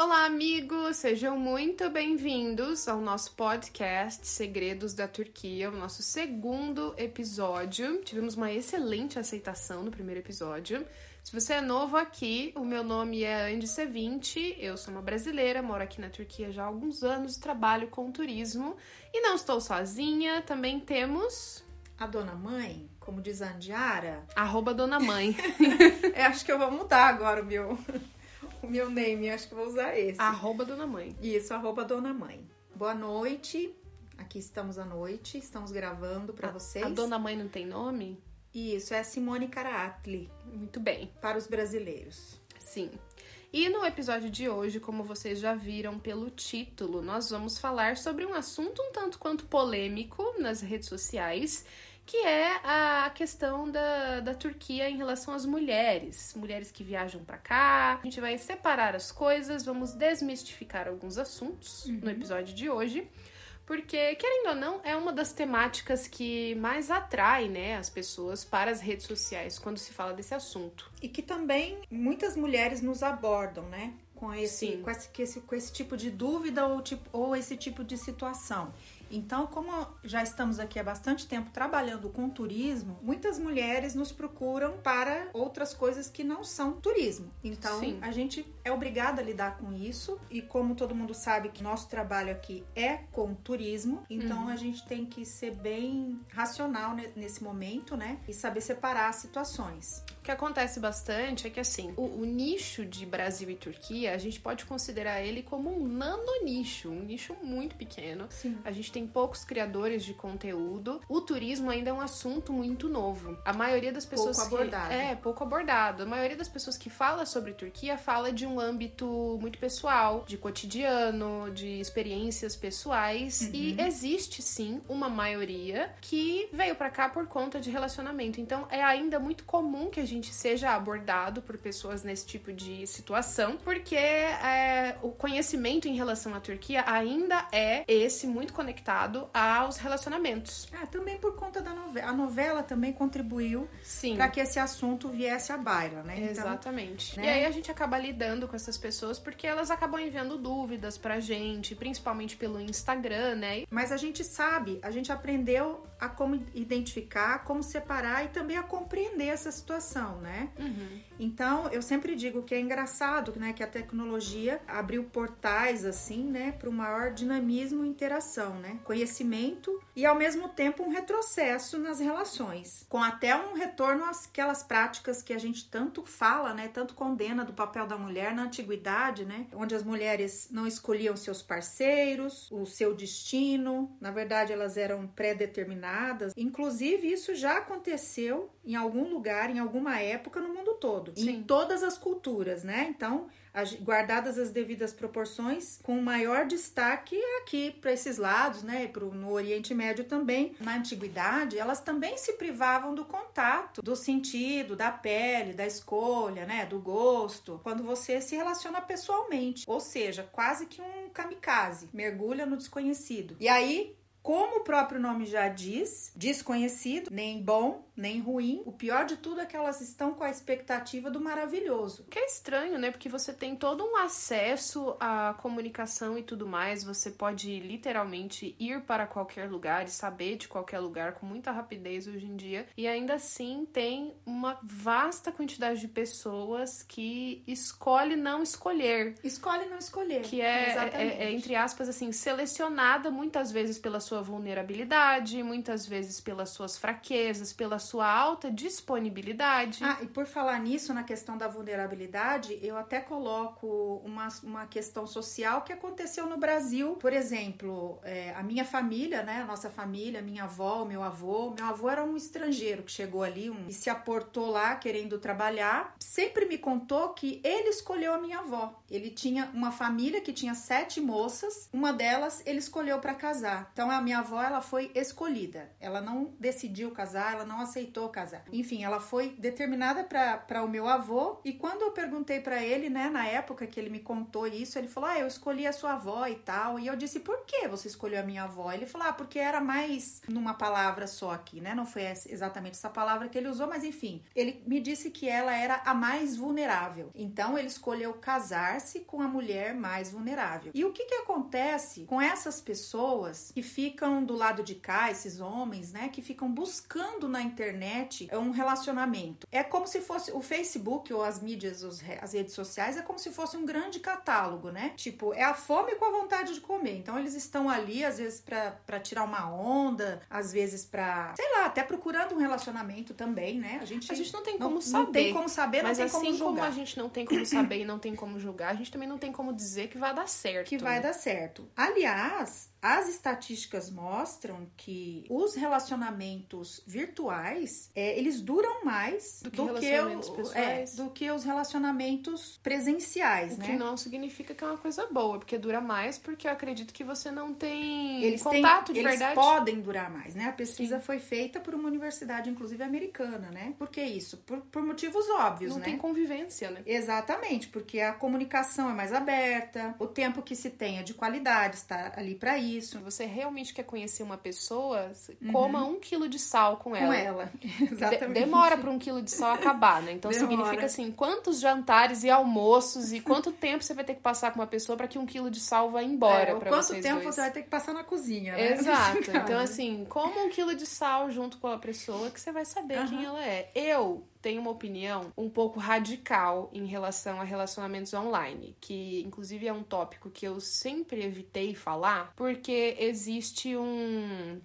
Olá, amigos! Sejam muito bem-vindos ao nosso podcast Segredos da Turquia, o nosso segundo episódio. Tivemos uma excelente aceitação no primeiro episódio. Se você é novo aqui, o meu nome é Andy C20, eu sou uma brasileira, moro aqui na Turquia já há alguns anos, trabalho com turismo e não estou sozinha, também temos a dona mãe, como diz a Andiara. Arroba dona mãe. é, acho que eu vou mudar agora o meu, o meu name, acho que vou usar esse. Arroba dona mãe. Isso, arroba dona mãe. Boa noite, aqui estamos à noite, estamos gravando para vocês. A dona mãe não tem nome? Isso, é Simone Caraatli. Muito bem. Para os brasileiros. Sim. E no episódio de hoje, como vocês já viram pelo título, nós vamos falar sobre um assunto um tanto quanto polêmico nas redes sociais, que é a questão da, da Turquia em relação às mulheres, mulheres que viajam para cá. A gente vai separar as coisas, vamos desmistificar alguns assuntos uhum. no episódio de hoje. Porque, querendo ou não, é uma das temáticas que mais atrai né, as pessoas para as redes sociais quando se fala desse assunto. E que também muitas mulheres nos abordam, né? Com esse, com esse, com esse tipo de dúvida ou, tipo, ou esse tipo de situação. Então, como já estamos aqui há bastante tempo trabalhando com turismo, muitas mulheres nos procuram para outras coisas que não são turismo. Então, Sim. a gente é obrigada a lidar com isso e como todo mundo sabe que nosso trabalho aqui é com turismo, então uhum. a gente tem que ser bem racional nesse momento, né? E saber separar as situações. O que acontece bastante é que assim, o, o nicho de Brasil e Turquia, a gente pode considerar ele como um nano nicho, um nicho muito pequeno. Sim. A gente tem poucos criadores de conteúdo. O turismo ainda é um assunto muito novo. A maioria das pessoas pouco abordado. Que, é pouco abordado. A maioria das pessoas que fala sobre Turquia fala de um âmbito muito pessoal, de cotidiano, de experiências pessoais uhum. e existe sim uma maioria que veio para cá por conta de relacionamento. Então é ainda muito comum que a gente seja abordado por pessoas nesse tipo de situação, porque é, o conhecimento em relação à Turquia ainda é esse muito conectado conectado aos relacionamentos. Ah, também por conta da novela. A novela também contribuiu para que esse assunto viesse à baila, né? Então, Exatamente. Então, né? E aí a gente acaba lidando com essas pessoas porque elas acabam enviando dúvidas pra gente, principalmente pelo Instagram, né? Mas a gente sabe, a gente aprendeu a como identificar, como separar e também a compreender essa situação, né? Uhum. Então, eu sempre digo que é engraçado, né, que a tecnologia abriu portais assim, né, para o maior dinamismo e interação, né? Conhecimento e ao mesmo tempo um retrocesso nas relações, com até um retorno àquelas práticas que a gente tanto fala, né, tanto condena do papel da mulher na antiguidade, né, onde as mulheres não escolhiam seus parceiros, o seu destino, na verdade elas eram pré-determinadas. Inclusive isso já aconteceu em algum lugar, em alguma época no mundo todo, Sim. em todas as culturas, né? Então, guardadas as devidas proporções, com maior destaque aqui para esses lados, né, pro, no Oriente Médio também. Na antiguidade, elas também se privavam do contato, do sentido, da pele, da escolha, né, do gosto, quando você se relaciona pessoalmente, ou seja, quase que um kamikaze, mergulha no desconhecido. E aí como o próprio nome já diz, desconhecido, nem bom, nem ruim. O pior de tudo é que elas estão com a expectativa do maravilhoso. Que é estranho, né? Porque você tem todo um acesso à comunicação e tudo mais. Você pode literalmente ir para qualquer lugar e saber de qualquer lugar com muita rapidez hoje em dia. E ainda assim tem uma vasta quantidade de pessoas que escolhe não escolher. Escolhe não escolher. Que é, é, é entre aspas, assim, selecionada muitas vezes pela sua vulnerabilidade, muitas vezes pelas suas fraquezas, pela sua alta disponibilidade. Ah, e por falar nisso, na questão da vulnerabilidade, eu até coloco uma, uma questão social que aconteceu no Brasil. Por exemplo, é, a minha família, né? A nossa família, minha avó, meu avô. Meu avô era um estrangeiro que chegou ali um, e se aportou lá querendo trabalhar. Sempre me contou que ele escolheu a minha avó. Ele tinha uma família que tinha sete moças, uma delas ele escolheu para casar. Então a minha avó, ela foi escolhida. Ela não decidiu casar, ela não aceitou casar. Enfim, ela foi determinada para o meu avô. E quando eu perguntei para ele, né, na época que ele me contou isso, ele falou: Ah, eu escolhi a sua avó e tal. E eu disse: Por que você escolheu a minha avó? Ele falou: Ah, porque era mais numa palavra só aqui, né? Não foi exatamente essa palavra que ele usou, mas enfim, ele me disse que ela era a mais vulnerável. Então ele escolheu casar-se com a mulher mais vulnerável. E o que que acontece com essas pessoas que ficam do lado de cá, esses homens, né, que ficam buscando na internet um relacionamento? É como se fosse o Facebook ou as mídias, as redes sociais, é como se fosse um grande catálogo, né? Tipo, é a fome com a vontade de comer. Então eles estão ali às vezes para tirar uma onda, às vezes para, sei lá, até procurando um relacionamento também, né? A gente, a gente não tem como não, saber. Não tem como saber, mas assim como julgar. como a gente não tem como saber e não tem como julgar, a gente também não tem como dizer que vai dar certo. Que vai né? dar certo. Aliás, as estatísticas mostram que os relacionamentos virtuais é, eles duram mais Do que do que, o- é, do que os relacionamentos presenciais, O né? que não significa que é uma coisa boa, porque dura mais, porque eu acredito que você não tem Eles têm- contato de eles verdade. podem durar mais, né? A pesquisa foi feita por uma universidade, inclusive americana, né? Por que isso? Por, por motivos óbvios, Não né? tem convivência, né? Exatamente, porque a comunicação é mais aberta, o tempo que se tem é de qualidade, está ali para isso. Se você realmente quer conhecer uma pessoa, coma um quilo de sal com ela. Com ela. De- Exatamente. demora para um quilo de sal acabar, né? Então Demora. significa assim, quantos jantares e almoços e quanto tempo você vai ter que passar com uma pessoa para que um quilo de sal vá embora É, para quanto vocês tempo dois. você vai ter que passar na cozinha, né? Exato. Então, assim, coma um quilo de sal junto com a pessoa que você vai saber Aham. quem ela é. Eu tenho uma opinião um pouco radical em relação a relacionamentos online, que inclusive é um tópico que eu sempre evitei falar, porque existe um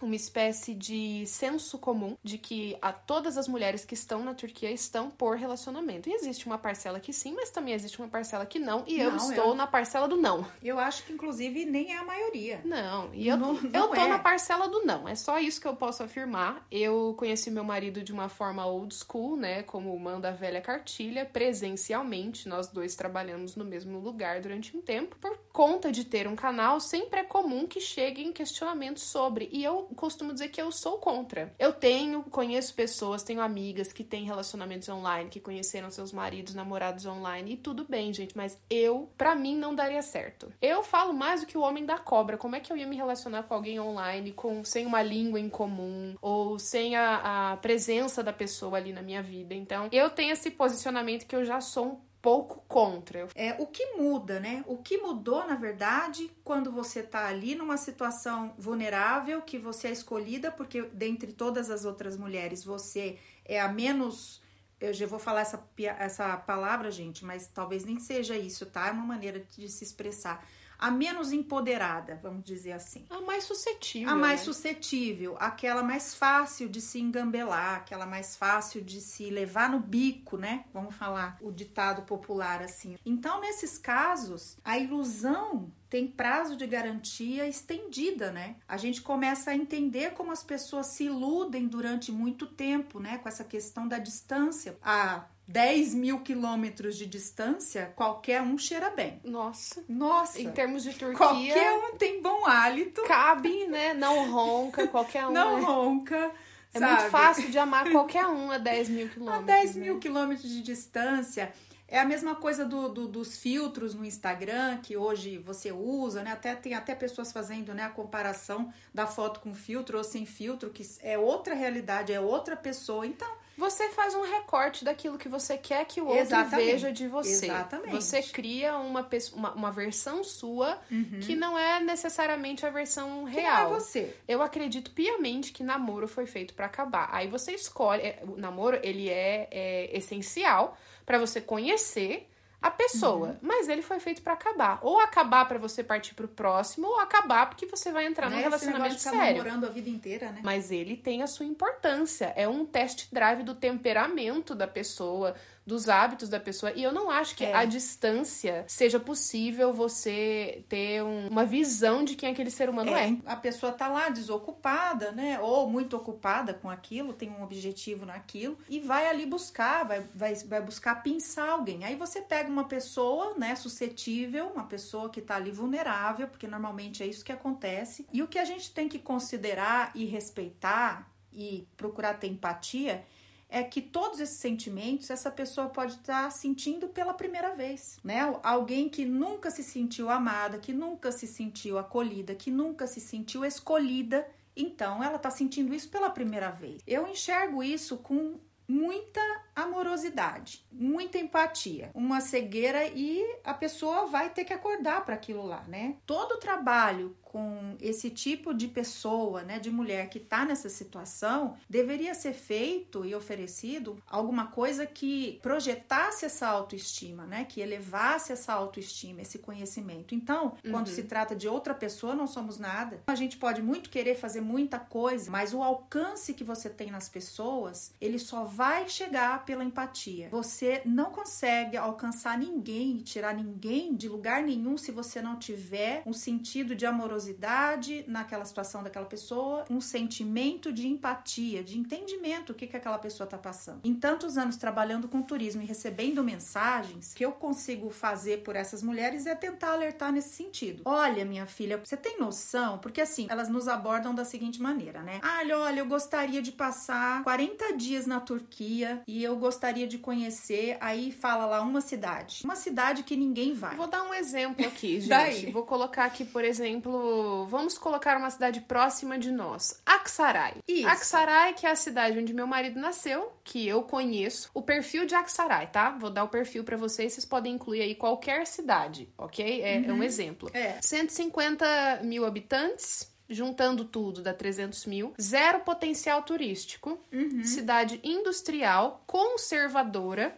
uma espécie de senso comum de que a todas as mulheres que estão na Turquia estão por relacionamento. E existe uma parcela que sim, mas também existe uma parcela que não, e eu Não, estou eu- na parcela do não. Eu acho que, inclusive, nem é a maioria. Não, e eu, Não- eu não tô é. na parcela do não. É só isso que eu posso afirmar. Eu conheci meu marido de uma forma old school, né? Como manda a velha cartilha, presencialmente. Nós dois trabalhamos no mesmo lugar durante um tempo. Por conta de ter um canal, sempre é comum que cheguem questionamentos sobre. E eu costumo dizer que eu sou contra. Eu tenho, conheço pessoas, tenho amigas que têm relacionamentos online, que conheceram seus maridos, namorados online. E tudo bem, gente, mas eu, pra mim, não daria certo. Eu falo mais do que o homem da cobra. Como é que eu ia me relacionar com alguém online com sem uma língua em comum ou sem a, a presença da pessoa ali na minha vida? Então, eu tenho esse posicionamento que eu já sou um pouco contra. É, o que muda, né? O que mudou, na verdade, quando você tá ali numa situação vulnerável, que você é escolhida, porque dentre todas as outras mulheres, você é a menos. Eu já vou falar essa, essa palavra, gente, mas talvez nem seja isso, tá? É uma maneira de se expressar. A menos empoderada, vamos dizer assim. a mais suscetível. A mais né? suscetível, aquela mais fácil de se engambelar, aquela mais fácil de se levar no bico, né? Vamos falar o ditado popular assim. Então, nesses casos, a ilusão tem prazo de garantia estendida, né? A gente começa a entender como as pessoas se iludem durante muito tempo, né? Com essa questão da distância. A 10 mil quilômetros de distância, qualquer um cheira bem. Nossa. Nossa! Em termos de Turquia, Qualquer um tem bom hálito. cabe, né? Não ronca, qualquer um. não né? ronca. É sabe? muito fácil de amar qualquer um a 10 mil A quilômetros. 10 né? mil quilômetros de distância. É a mesma coisa do, do- dos filtros no Instagram que hoje você usa, né? Até tem até pessoas fazendo né, a comparação da foto com filtro ou sem filtro, que é outra realidade, é outra pessoa. Então, Você faz um recorte daquilo que você quer que o outro Exatamente. veja de você. Exatamente. Você cria uma, uma, uma versão sua que não é necessariamente a versão que real. não é você. Eu acredito piamente que namoro foi feito pra acabar. Aí você escolhe. é, O namoro, ele é, é essencial pra você conhecer a pessoa. Uhum. Mas ele foi feito pra acabar. Ou acabar pra você partir pro próximo, ou acabar porque você vai entrar num Né? Esse negócio relacionamento ficar sério. namorando a vida inteira, né? Mas ele tem a sua importância. É um test drive do temperamento da pessoa, dos hábitos da pessoa. E eu não acho que É. a distância seja possível você ter um- uma visão de quem aquele ser humano é. A pessoa tá lá desocupada, né? Ou muito ocupada com aquilo, tem um objetivo naquilo, e vai ali buscar, vai, vai, vai buscar pensar alguém. Aí você pega uma pessoa, né, suscetível, uma pessoa que tá ali vulnerável, porque normalmente é isso que acontece. E o que a gente tem que considerar e respeitar e procurar ter empatia é que todos esses sentimentos essa pessoa pode estar sentindo pela primeira vez, né? Alguém que nunca se sentiu amada, que nunca se sentiu acolhida, que nunca se sentiu escolhida, então ela está sentindo isso pela primeira vez. Eu enxergo isso com muita amorosidade, muita empatia, uma cegueira e a pessoa vai ter que acordar para aquilo lá, né? Todo trabalho com esse tipo de pessoa, né, de mulher que tá nessa situação, deveria ser feito e oferecido alguma coisa que projetasse essa autoestima, né, que elevasse essa autoestima, esse conhecimento. Então, quando Uhum. se trata de outra pessoa, não somos nada. A gente pode muito querer fazer muita coisa, mas o alcance que você tem nas pessoas, ele só vai chegar pela empatia. Você não consegue alcançar ninguém, tirar ninguém de lugar nenhum se você não tiver um sentido de amorosidade naquela situação daquela pessoa, um sentimento de empatia, de entendimento o que, que aquela pessoa está passando. Em tantos anos trabalhando com turismo e recebendo mensagens, o que eu consigo fazer por essas mulheres é tentar alertar nesse sentido. Olha, minha filha, você tem noção? Porque assim, elas nos abordam da seguinte maneira, né? Ah, olha, eu gostaria de passar 40 dias na Turquia e eu gostaria de conhecer. Aí fala lá uma cidade. Uma cidade que ninguém vai. Vou dar um exemplo aqui, gente. Daí. Vou colocar aqui, por exemplo, vamos colocar uma cidade próxima de nós, Aksaray. Isso. Aksaray, que é a cidade onde meu marido nasceu, que eu conheço. O perfil de Aksaray, tá? Vou dar o perfil pra vocês, vocês podem incluir aí qualquer cidade, ok? É, é um exemplo. É. 150 mil habitantes. Juntando tudo, dá 300 mil. Zero potencial turístico. Cidade industrial, conservadora.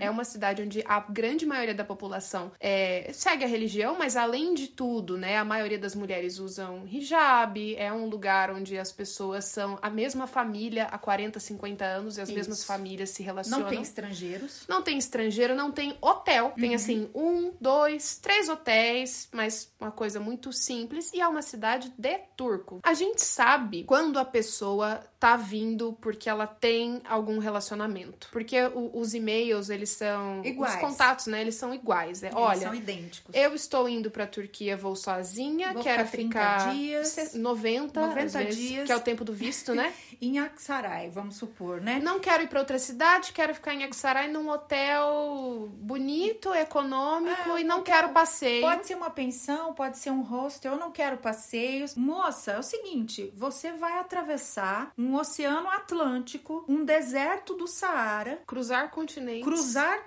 É uma cidade onde a grande maioria da população é, segue a religião, mas além de tudo, né, a maioria das mulheres usam hijab. É um lugar onde as pessoas são a mesma família há 40, 50 anos e as Isso. mesmas famílias se relacionam. Não tem estrangeiros. Não tem estrangeiro, não tem hotel. Tem assim, um, dois, três hotéis, mas uma coisa muito simples. E é uma cidade de turco. A gente sabe quando a pessoa tá vindo porque ela tem algum relacionamento. Porque o- os e-mails, eles são. Iguais. Os contatos, né? Eles são iguais. É, Eles olha. são idênticos. Eu estou indo pra Turquia, vou sozinha, Vou quero ficar 30 ficar dias, se- 90, 90 às vezes, dias. que é o tempo do visto, né? Em Aksaray, vamos supor, né? Não quero ir pra outra cidade, quero ficar em Aksaray num hotel bonito, econômico Ah, e não quero hotel- passeio. Pode ser uma pensão, pode ser um hostel, eu não quero passeios. Moça, é o seguinte, você vai atravessar um oceano Atlântico, um deserto do Saara, Cruzar continentes. cruzar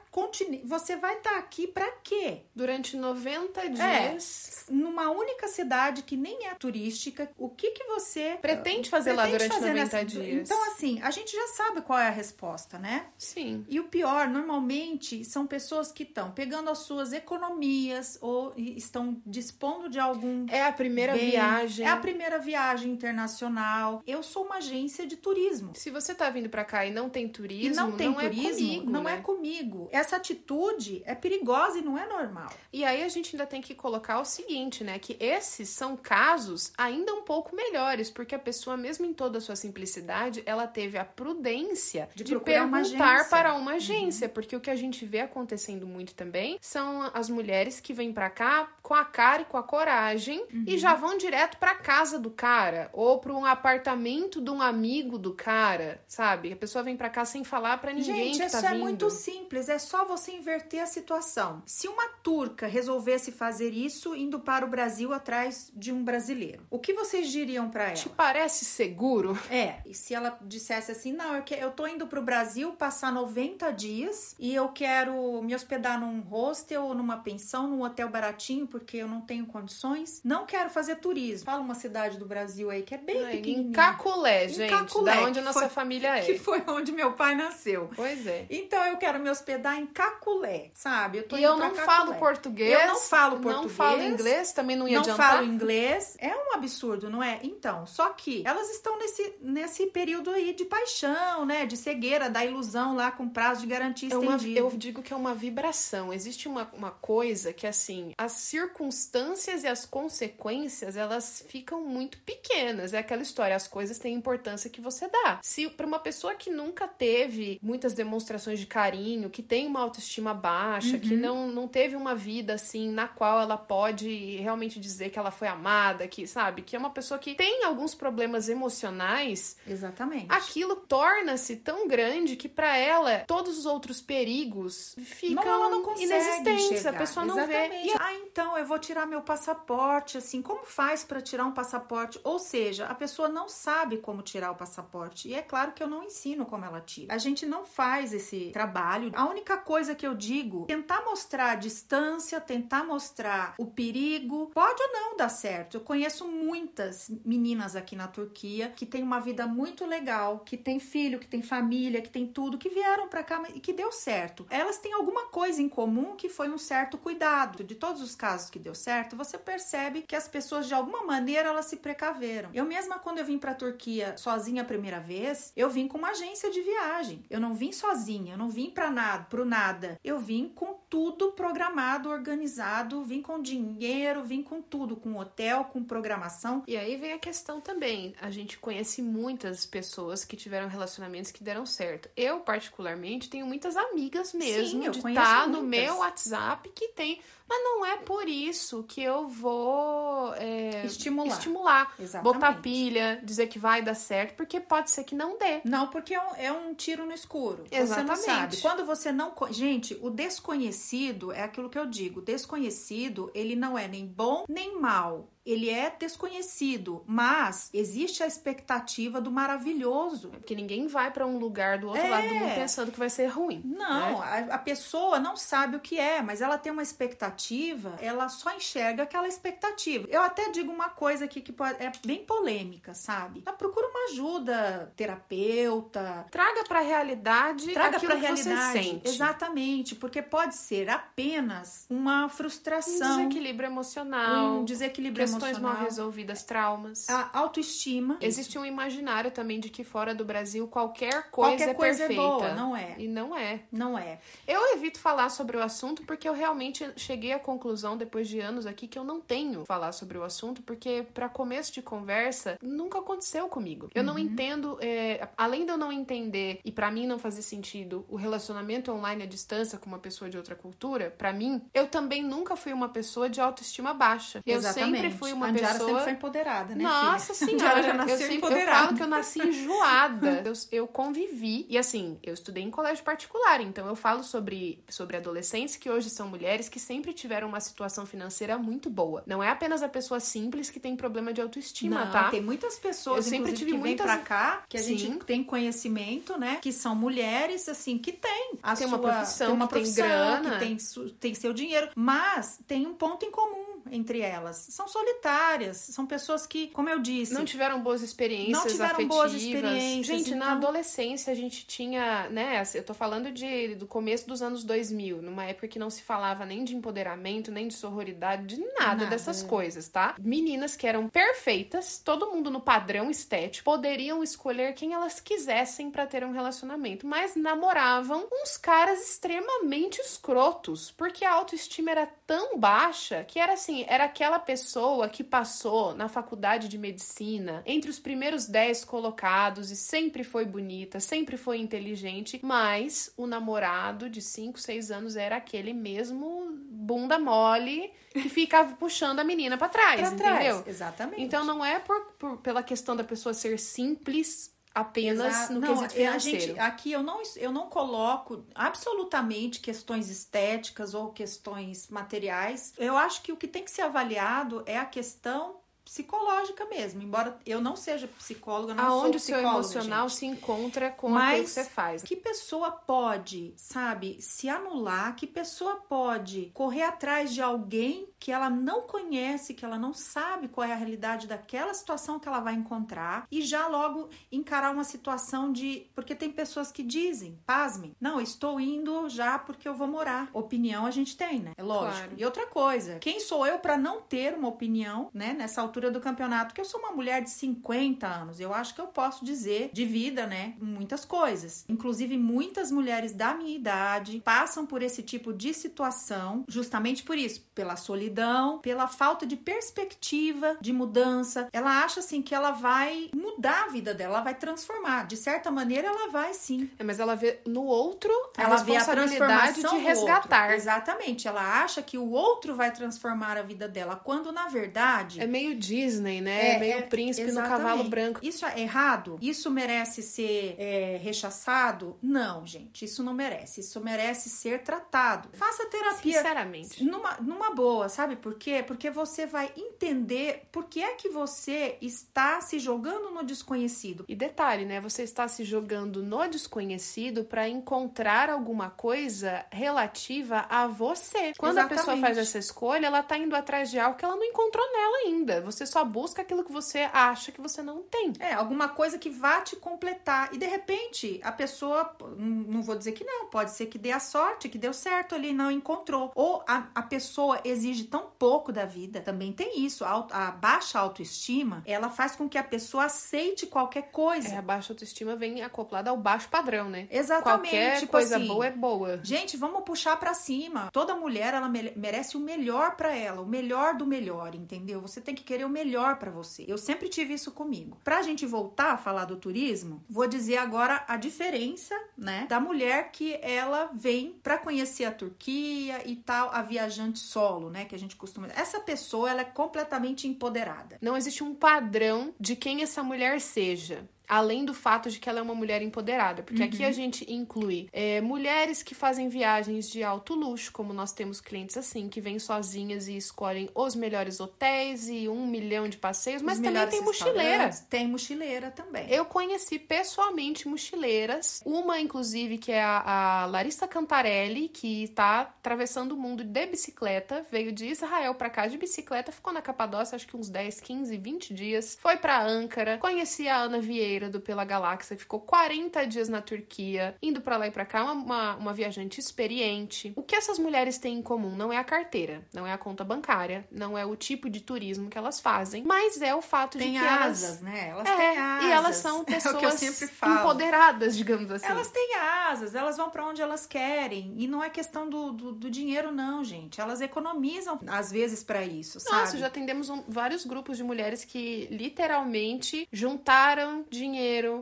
Você vai estar aqui pra quê? durante 90 É. dias. Numa única cidade que nem é turística, o que que você Pretende fazer lá pretende durante fazer 90 nessa- dias. Então assim, a gente já sabe qual é a resposta, né? Sim. E o pior, normalmente, são pessoas que estão pegando as suas economias ou estão dispondo de algum. É a primeira bem. viagem. É a primeira viagem internacional. Eu sou uma agência de turismo. Se você tá vindo pra cá e não tem turismo, E não tem turismo, é comigo, não né? é comigo. Essa atitude é perigosa e não é normal. E aí a gente ainda tem que colocar o seguinte, né? Que esses são casos ainda um pouco melhores, porque a pessoa, mesmo em toda a sua simplicidade, ela teve a prudência De de, uma perguntar agência. para uma agência. Porque o que a gente vê acontecendo muito também são as mulheres que vêm pra cá com a cara e com a coragem e já vão direto pra casa do cara ou para um apartamento de um amigo do cara, sabe? A pessoa vem pra cá sem falar pra ninguém Gente, que isso tá é vindo. muito simples. É só você inverter a situação. Se uma turca resolvesse fazer isso indo para o Brasil atrás de um brasileiro, o que vocês diriam para ela? Te parece seguro? É, e se ela dissesse assim, não, eu, que, eu tô indo pro Brasil passar 90 dias e eu quero me hospedar num hostel ou numa pensão, num hotel baratinho, porque eu não tenho condições, não quero fazer turismo. Fala uma cidade do Brasil aí que é bem Ai, pequenininha. em Caculé, Em gente, Caculé, da onde a nossa foi- família é. Que foi onde meu pai nasceu. Pois é. Então eu quero me hospedar em caculé, sabe? Eu tô e eu não falo português. Eu não falo português. Não falo inglês, também não ia não adiantar. Não falo inglês. É um absurdo, não é? Então, só que elas estão nesse, nesse período aí de paixão, né? De cegueira, da ilusão lá com prazo de garantia é uma. Eu digo que é uma vibração. Existe uma, uma coisa que, assim, as circunstâncias e as consequências, elas ficam muito pequenas. É aquela história, as coisas têm importância que você dá. Se para uma pessoa que nunca teve muitas demonstrações de carinho, que tem uma autoestima baixa, uhum. que não, não teve uma vida assim na qual ela pode realmente dizer que ela foi amada, que sabe, que é uma pessoa que tem alguns problemas emocionais. Exatamente. Aquilo torna-se tão grande que para ela todos os outros perigos ficam não, ela não consegue inexistentes, enxergar. a pessoa não Exatamente. vê. E... Ah, então eu vou tirar meu passaporte, assim, como faz para tirar um passaporte? Ou seja, a pessoa não sabe como tirar o passaporte. E é claro que eu não ensino como ela tira. A gente não faz esse trabalho. A única coisa que eu digo, tentar mostrar a distância, tentar mostrar o perigo, pode ou não dar certo. Eu conheço muitas meninas aqui na Turquia que têm uma vida muito legal, que tem filho, que tem família, que tem tudo, que vieram para cá e que deu certo. Elas têm alguma coisa em comum que foi um certo cuidado. De todos os casos que deu certo, você percebe que as pessoas de alguma maneira elas se precaveram. Eu mesma quando eu vim para Turquia sozinha a primeira vez, eu vim com uma agência de viagem. Eu não vim sozinha, eu não vim para nada, pro nada. Eu vim com tudo programado, organizado, vim com dinheiro, vim com tudo, com hotel, com programação. E aí vem a questão também. A gente conhece muitas pessoas que tiveram relacionamentos que deram certo. Eu, particularmente, tenho muitas amigas mesmo Sim, de estar tá no meu WhatsApp que tem mas não é por isso que eu vou é, estimular. estimular botar pilha, dizer que vai dar certo, porque pode ser que não dê. Não, porque é um, é um tiro no escuro. Exatamente. Você não sabe. Quando você não. Gente, o desconhecido é aquilo que eu digo. Desconhecido, ele não é nem bom nem mal ele é desconhecido, mas existe a expectativa do maravilhoso. É porque ninguém vai para um lugar do outro é. lado do mundo pensando que vai ser ruim. Não, né? a, a, pessoa não sabe o que é, mas ela tem uma expectativa, ela só enxerga aquela expectativa. Eu até digo uma coisa aqui que pode, é bem polêmica, sabe? Ela procura uma ajuda terapeuta. Traga para a realidade Traga aquilo pra que realidade. você sente. Exatamente, porque pode ser apenas uma frustração. Um desequilíbrio emocional. Um desequilíbrio emocional. Mal resolvidas, traumas. A autoestima. Existe um imaginário também de que fora do Brasil qualquer coisa qualquer é coisa perfeita. é boa, não é. E não é. Não é. Eu evito falar sobre o assunto porque eu realmente cheguei à conclusão depois de anos aqui que eu não tenho falar sobre o assunto porque para começo de conversa nunca aconteceu comigo. Eu uhum. não entendo, é, além de eu não entender e para mim não fazer sentido o relacionamento online à distância com uma pessoa de outra cultura, para mim eu também nunca fui uma pessoa de autoestima baixa. Eu Exatamente. sempre fui uma a Andiara pessoa sempre foi empoderada, né? Nossa filha? senhora, já nasceu eu, sempre, empoderada. eu falo que eu nasci enjoada. eu, eu convivi e assim, eu estudei em colégio particular, então eu falo sobre, sobre adolescentes que hoje são mulheres que sempre tiveram uma situação financeira muito boa. Não é apenas a pessoa simples que tem problema de autoestima, Não, tá? Tem muitas pessoas, eu sempre tive que muitas... vêm pra cá, que a Sim. gente tem conhecimento, né? Que são mulheres, assim, que tem a tem sua, uma profissão, tem uma que tem profissão, grana. que tem, tem seu dinheiro, mas tem um ponto em comum entre elas. São solitárias, são pessoas que, como eu disse, não tiveram boas experiências não tiveram afetivas. boas experiências. Gente, então... na adolescência a gente tinha, né, eu tô falando de do começo dos anos 2000, numa época que não se falava nem de empoderamento, nem de sororidade, de nada, Nada. dessas coisas, tá? Meninas que eram perfeitas, todo mundo no padrão estético, poderiam escolher quem elas quisessem para ter um relacionamento, mas namoravam uns caras extremamente escrotos, porque a autoestima era tão baixa que era assim, era aquela pessoa que passou na faculdade de medicina entre os primeiros 10 colocados e sempre foi bonita, sempre foi inteligente, mas o namorado de 5, 6 anos era aquele mesmo bunda mole que ficava puxando a menina para trás, pra entendeu? trás, exatamente. Então não é por, por, pela questão da pessoa ser simples apenas Exato. no não, quesito a financeiro. gente, aqui eu não, eu não coloco absolutamente questões estéticas ou questões materiais. Eu acho que o que tem que ser avaliado é a questão psicológica mesmo. Embora eu não seja psicóloga, não Aonde o sou seu psicóloga, emocional gente. se encontra com Mas aquilo que você faz. Que pessoa pode, sabe, se anular? Que pessoa pode correr atrás de alguém que ela não conhece, que ela não sabe qual é a realidade daquela situação que ela vai encontrar e já logo encarar uma situação de. Porque tem pessoas que dizem, pasmem, não, estou indo já porque eu vou morar. Opinião a gente tem, né? É lógico. Claro. E outra coisa, quem sou eu para não ter uma opinião, né, nessa altura do campeonato? Que eu sou uma mulher de 50 anos. Eu acho que eu posso dizer de vida, né, muitas coisas. Inclusive, muitas mulheres da minha idade passam por esse tipo de situação, justamente por isso, pela solidão, pela falta de perspectiva de mudança. Ela acha assim que ela vai mudar a vida dela, ela vai transformar. De certa maneira, ela vai sim. É, mas ela vê no outro a ela vê a responsabilidade transformação de resgatar. outro. Exatamente. Ela acha que o outro vai transformar a vida dela, quando na verdade É meio Disney, né? É, meio príncipe no exatamente. cavalo branco. Isso é errado? Isso merece ser é, rechaçado? Não, gente. Isso não merece. Isso merece ser tratado. Faça terapia. Sinceramente. Numa, numa boa, sabe por quê? Porque você vai entender por que é que você está se jogando no desconhecido. E detalhe, né? Você está se jogando no desconhecido para encontrar alguma coisa relativa a você. Quando a pessoa Exatamente. faz essa escolha, ela tá indo atrás de algo que ela não encontrou nela ainda. Você só busca aquilo que você acha que você não tem. É, alguma coisa que vá te completar. E de repente, a pessoa, não não vou dizer que não, pode ser que dê a sorte, que deu certo ali, não encontrou. Ou a, a pessoa exige tão pouco da vida, também tem isso. A, a baixa autoestima, ela faz com que a pessoa aceite qualquer coisa. É, a baixa autoestima vem acoplada ao baixo padrão, né? Exatamente. Qualquer tipo coisa assim, boa é boa. Gente, vamos puxar pra cima. Toda mulher, ela mere- merece o melhor pra ela, o melhor do melhor, entendeu? Você tem que querer o melhor pra você. Eu sempre tive isso comigo. Pra gente voltar a falar do turismo, vou dizer agora a diferença, né, da mulher que ela vem pra conhecer a Turquia e tal, a viajante solo, né, que a gente costuma. Essa pessoa, ela é completamente empoderada. Não existe um padrão de quem essa mulher seja. Além do fato de que ela é uma mulher empoderada. Porque aqui Uhum. a gente inclui é, mulheres que fazem viagens de alto luxo, como nós temos clientes assim, que vêm sozinhas e escolhem os melhores hotéis e um milhão de passeios, mas também tem mochileira. Tem mochileira também. Eu conheci pessoalmente mochileiras. Uma, inclusive, que é a, a Larissa Cantarelli, que tá atravessando o mundo de bicicleta. Veio de Israel pra cá de bicicleta, ficou na Capadócia acho que uns 10, 15, 20 dias. Foi pra Âncara. Conheci a Ana Vieira do Pela Galáxia, ficou 40 dias na Turquia, indo pra lá e pra cá. Uma, uma, uma viajante experiente. O que essas mulheres têm em comum não é a carteira, não é a conta bancária, não é o tipo de turismo que elas fazem, mas é o fato Tem de que elas asas, né? Elas é, têm asas. e elas são É pessoas sempre falo. empoderadas, digamos assim. Elas têm asas, elas vão pra onde elas querem. E não é questão do, do, do dinheiro, não, gente. Elas economizam, às vezes, pra isso, Nossa, sabe? já atendemos um- vários grupos de mulheres que literalmente juntaram dinheiro,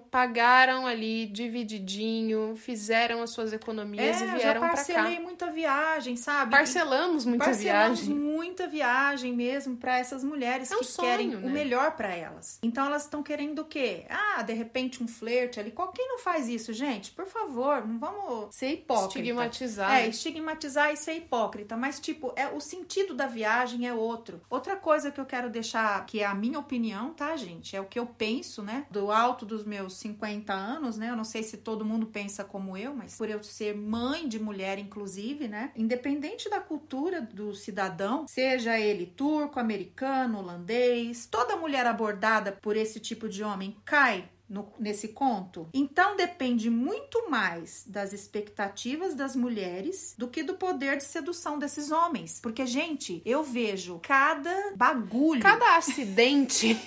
pagaram ali divididinho, fizeram as suas economias é, e vieram pra cá. parcelei muita viagem, sabe? Parcelamos muita Parcelamos viagem. muita viagem mesmo pra essas mulheres É um que sonho, querem né? o melhor pra elas. Então elas estão querendo o quê? Ah, de repente um flerte ali. Qual quem não faz isso, gente? Por favor, não vamos ser hipócrita. Estigmatizar. É, né? estigmatizar e ser hipócrita, mas tipo, é o sentido da viagem é outro. Outra coisa que eu quero deixar, que é a minha opinião, tá, gente? É o que eu penso, né? Do alto dos meus 50 anos, né? Eu não sei se todo mundo pensa como eu, mas por eu ser mãe de mulher, inclusive, né? Independente da cultura do cidadão, seja ele turco, americano, holandês, toda mulher abordada por esse tipo de homem cai no- nesse conto? Então depende muito mais das expectativas das mulheres do que do poder de sedução desses homens. Porque, gente, eu vejo cada bagulho, cada, Cada acidente.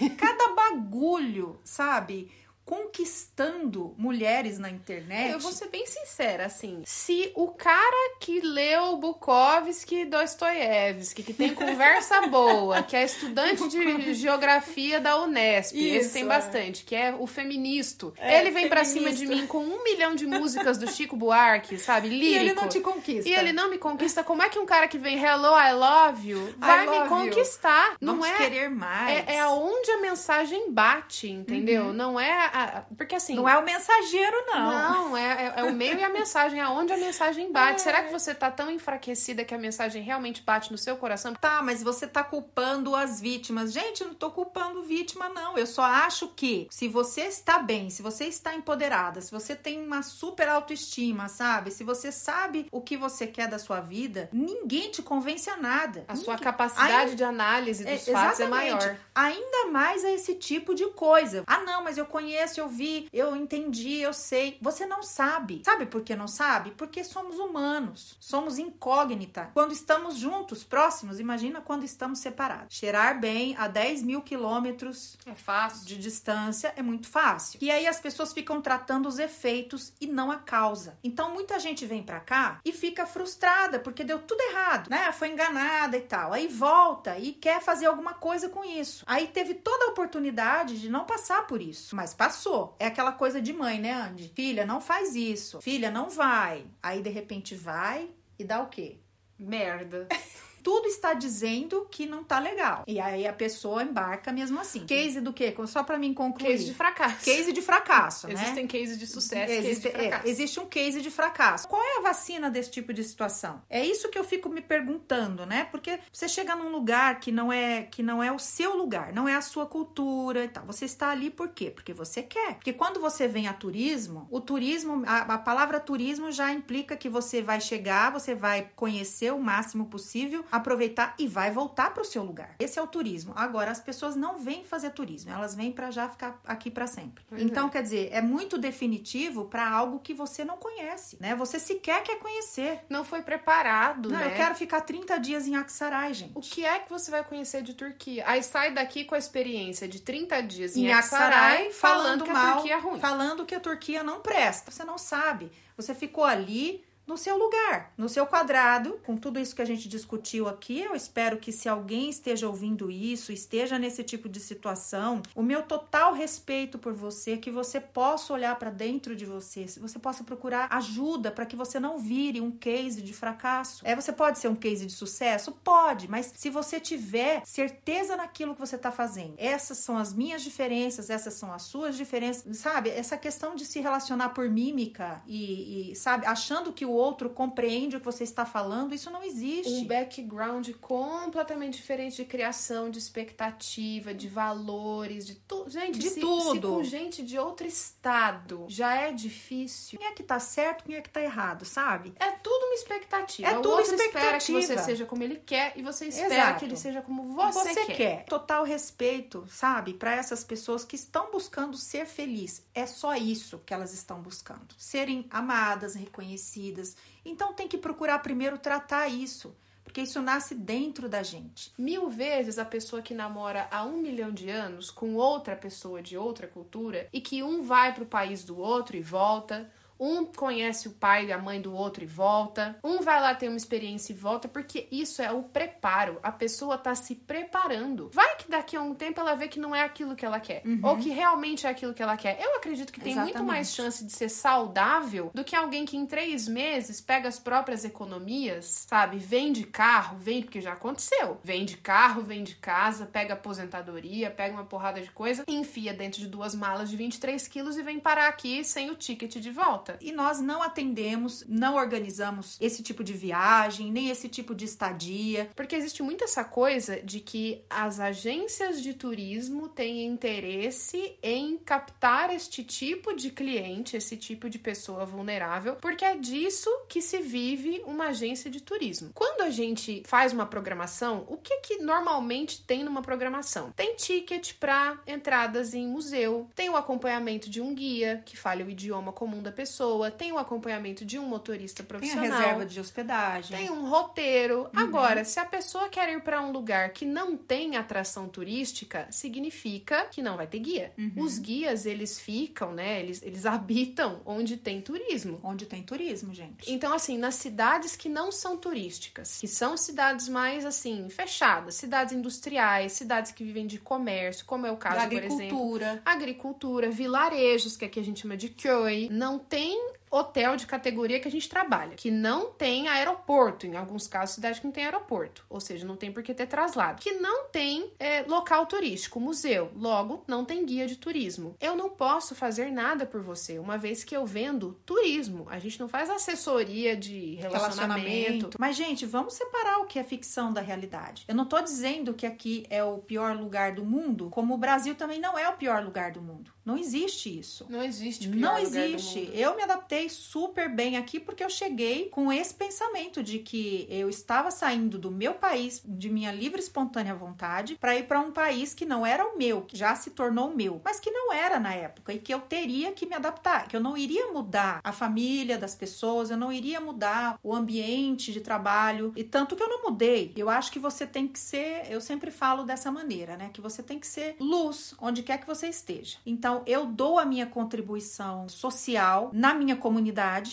bagulho, sabe? Conquistando mulheres na internet. Eu vou ser bem sincera, assim. Se o cara que leu Bukowski e Dostoiévski, que tem conversa boa, que é estudante de geografia da Unesp, esse Isso, tem é. bastante, que é o feministo, É, ele vem pra cima de mim com um milhão de músicas do Chico Buarque, sabe? E Lírico. ele não te conquista. E ele não me conquista. Como é que um cara que vem Hello, I love you vai love me you. conquistar? Não Vamos é querer mais. é, é aonde a mensagem bate, entendeu? Uhum. Não é a- porque assim. Não é o mensageiro, não. Não, é, é- é o meio e a mensagem, aonde a mensagem bate. É. Será que você tá tão enfraquecida que a mensagem realmente bate no seu coração? Tá, mas você tá culpando as vítimas. Gente, eu não tô culpando vítima, não. Eu só acho que se você está bem, se você está empoderada, se você tem uma super autoestima, sabe? Se você sabe o que você quer da sua vida, ninguém te convence a nada. A sua Ninguém- capacidade Aí- de análise dos É, fatos é maior. Ainda mais a esse tipo de coisa. Ah, não, mas eu conheço, eu vi, eu entendi, eu sei. Você não sabe. Sabe por que não sabe? Porque somos humanos. Somos incógnita. Quando estamos juntos, próximos, imagina quando estamos separados. Cheirar bem a 10 mil quilômetros É fácil. de distância é muito fácil. E aí as pessoas ficam tratando os efeitos e não a causa. Então muita gente vem pra cá e fica frustrada porque deu tudo errado, né? Foi enganada e tal. Aí volta e quer fazer alguma coisa com isso. Aí teve toda a oportunidade de não passar por isso, mas passou. É aquela coisa de mãe, né, Andy? Filha, não faz isso. Filha, não vai. Aí de repente vai e dá o quê? Merda. tudo está dizendo que não tá legal. E aí a pessoa embarca mesmo assim. Case do quê? Só pra mim concluir. Case de fracasso. Case de fracasso, né? Existem cases de sucesso Existe, cases de fracasso. é, existe um case de fracasso. Qual é a vacina desse tipo de situação? É isso que eu fico me perguntando, né? Porque você chega num lugar que não é que não é o seu lugar, não é a sua cultura e tal. Você está ali por quê? Porque você quer. Porque quando você vem a turismo, o turismo, a, a palavra turismo já implica que você vai chegar, você vai conhecer o máximo possível, aproveitar e vai voltar para o seu lugar. Esse é o turismo. Agora as pessoas não vêm fazer turismo, elas vêm para já ficar aqui para sempre. Pois então, quer dizer, é muito definitivo para algo que você não conhece, né? Você sequer quer conhecer. Não foi preparado, Não, né? eu quero ficar 30 dias em Aksaray, gente. O que é que você vai conhecer de Turquia? Aí sai daqui com a experiência de 30 dias em, em Aksaray, Aksaray falando falando que a mal, Turquia é ruim. falando que a Turquia não presta. Você não sabe. Você ficou ali no seu lugar, no seu quadrado, com tudo isso que a gente discutiu aqui. Eu espero que se alguém esteja ouvindo isso, esteja nesse tipo de situação, o meu total respeito por você, que você possa olhar para dentro de você, você possa procurar ajuda para que você não vire um case de fracasso. É, você pode ser um case de sucesso, pode, mas se você tiver certeza naquilo que você está fazendo, essas são as minhas diferenças, essas são as suas diferenças, sabe? Essa questão de se relacionar por mímica e, e, sabe, achando que o outro compreende o que você está falando, isso não existe. Um background completamente diferente de criação, de expectativa, de valores, de tudo. Gente, De se, se tudo. com gente de outro estado já é difícil. Quem é que tá certo, quem é que tá errado, sabe? É tudo uma expectativa. É o tudo outro espera que expectativa. você seja como ele quer e você espera Exato. que ele seja como você, Você, quer. quer. Total respeito, sabe, para essas pessoas que estão buscando ser feliz. É só isso que elas estão buscando. Serem amadas, reconhecidas. Então tem que procurar primeiro tratar isso. Porque isso nasce dentro da gente. Mil vezes a pessoa que namora há um milhão de anos com outra pessoa de outra cultura e que um vai pro país do outro e volta. Um conhece o pai e a mãe do outro e volta. Um vai lá ter uma experiência e volta, porque isso é o preparo. A pessoa tá se preparando. Vai que daqui a um tempo ela vê que não é aquilo que ela quer. Ou que realmente é aquilo que ela quer. Eu acredito que tem muito Exatamente. mais chance de ser saudável do que alguém que em três meses pega as próprias economias, sabe? Vende carro, vende, porque já aconteceu. Vende carro, vende casa, pega aposentadoria, pega uma porrada de coisa, enfia dentro de duas malas de 23 quilos e vem parar aqui sem o ticket de volta. E nós não atendemos, não organizamos esse tipo de viagem, nem esse tipo de estadia. Porque existe muito essa coisa de que as agências de turismo têm interesse em captar este tipo de cliente, esse tipo de pessoa vulnerável, porque é disso que se vive uma agência de turismo. Quando a gente faz uma programação, o que que normalmente tem numa programação? Tem ticket para entradas em museu, tem o acompanhamento de um guia que fale o idioma comum da pessoa, tem o acompanhamento de um motorista Tem a profissional. reserva de hospedagem. Tem um roteiro. Agora, se a pessoa quer ir para um lugar que não tem atração turística, significa que não vai ter guia. Os guias, eles ficam, né? Eles, eles habitam onde tem turismo. Onde tem turismo, gente. Então, assim, nas cidades que não são turísticas, que são cidades mais, assim, fechadas, cidades industriais, cidades que vivem de comércio, como é o caso, por exemplo, agricultura. agricultura, vilarejos, que aqui a gente chama de köy, não tem thing hotel de categoria que a gente trabalha, que não tem aeroporto, em alguns casos, cidade que não tem aeroporto, ou seja, não tem por que ter traslado, que não tem é, local turístico, museu, logo, não tem guia de turismo. Eu não posso fazer nada por você, uma vez que eu vendo turismo. A gente não faz assessoria de relacionamento. relacionamento. Mas, gente, vamos separar o que é ficção da realidade. Eu não tô dizendo que aqui é o pior lugar do mundo, como o Brasil também não é o pior lugar do mundo. Não existe isso. Não existe pior Não existe. Eu me adaptei super bem aqui porque eu cheguei com esse pensamento de que eu estava saindo do meu país de minha livre espontânea vontade para ir para um país que não era o meu, que já se tornou o meu, mas que não era na época e que eu teria que me adaptar, que eu não iria mudar a família das pessoas, eu não iria mudar o ambiente de trabalho e tanto que eu não mudei. Eu acho que você tem que ser, eu sempre falo dessa maneira, né, que você tem que ser luz onde quer que você esteja. Então eu dou a minha contribuição social na minha comunidade.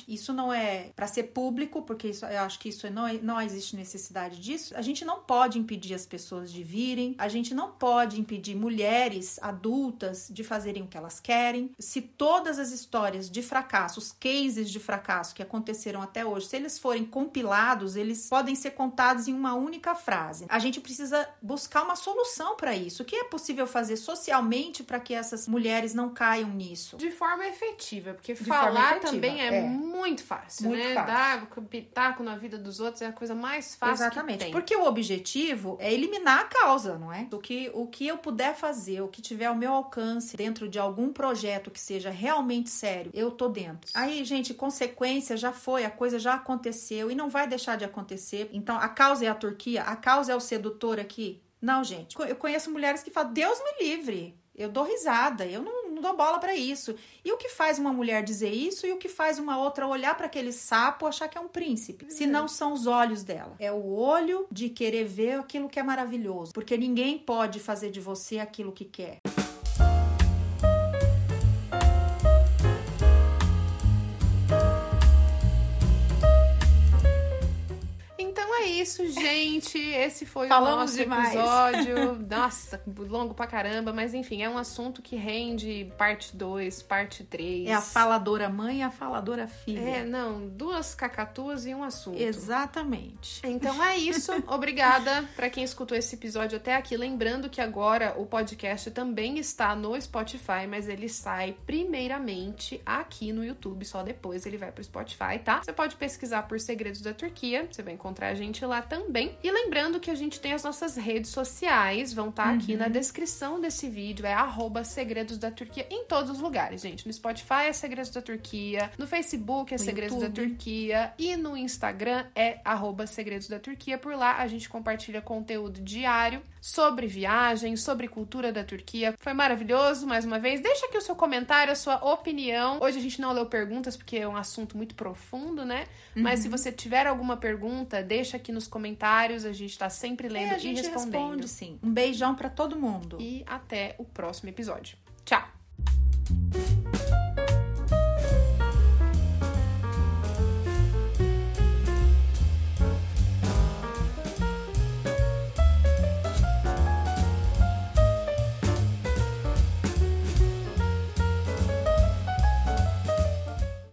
Isso não é para ser público, porque isso, eu acho que isso não, não existe necessidade disso. A gente não pode impedir as pessoas de virem, a gente não pode impedir mulheres adultas de fazerem o que elas querem. Se todas as histórias de fracasso, os cases de fracasso que aconteceram até hoje, se eles forem compilados, eles podem ser contados em uma única frase. A gente precisa buscar uma solução para isso. O que é possível fazer socialmente para que essas mulheres não caiam nisso. De forma efetiva, porque de falar efetiva, também é, é, muito fácil, muito né? Fácil. Dar pitaco na vida dos outros é a coisa mais fácil Exatamente, porque o objetivo é eliminar a causa, não é? O que, o que eu puder fazer, o que tiver ao meu alcance dentro de algum projeto que seja realmente sério, eu tô dentro. Aí, gente, consequência já foi, a coisa já aconteceu e não vai deixar de acontecer. Então, a causa é a Turquia, a causa é o sedutor aqui. Não, gente. Eu conheço mulheres que falam: Deus me livre. Eu dou risada, eu não, não dou bola para isso. E o que faz uma mulher dizer isso e o que faz uma outra olhar para aquele sapo achar que é um príncipe? Se não são os olhos dela. É o olho de querer ver aquilo que é maravilhoso. Porque ninguém pode fazer de você aquilo que quer. Isso, gente. Esse foi Falamos o nosso demais. episódio. Nossa, longo pra caramba, mas enfim, é um assunto que rende parte 2, parte 3. É a faladora mãe e a faladora filha. É, não, duas cacatuas e um assunto. Exatamente. Então é isso. Obrigada para quem escutou esse episódio até aqui. Lembrando que agora o podcast também está no Spotify, mas ele sai primeiramente aqui no YouTube, só depois ele vai pro Spotify, tá? Você pode pesquisar por Segredos da Turquia, você vai encontrar a gente lá também. E lembrando que a gente tem as nossas redes sociais, vão estar tá uhum. aqui na descrição desse vídeo, é arroba Segredos da Turquia em todos os lugares, gente. No Spotify é Segredos da Turquia, no Facebook é no Segredos YouTube. da Turquia e no Instagram é arroba Segredos da Turquia. Por lá a gente compartilha conteúdo diário sobre viagem, sobre cultura da Turquia. Foi maravilhoso, mais uma vez. Deixa aqui o seu comentário, a sua opinião. Hoje a gente não leu perguntas porque é um assunto muito profundo, né? Uhum. Mas se você tiver alguma pergunta, deixa aqui nos comentários, a gente tá sempre lendo e, a gente e respondendo. Responde, sim. Um beijão para todo mundo. E até o próximo episódio. Tchau.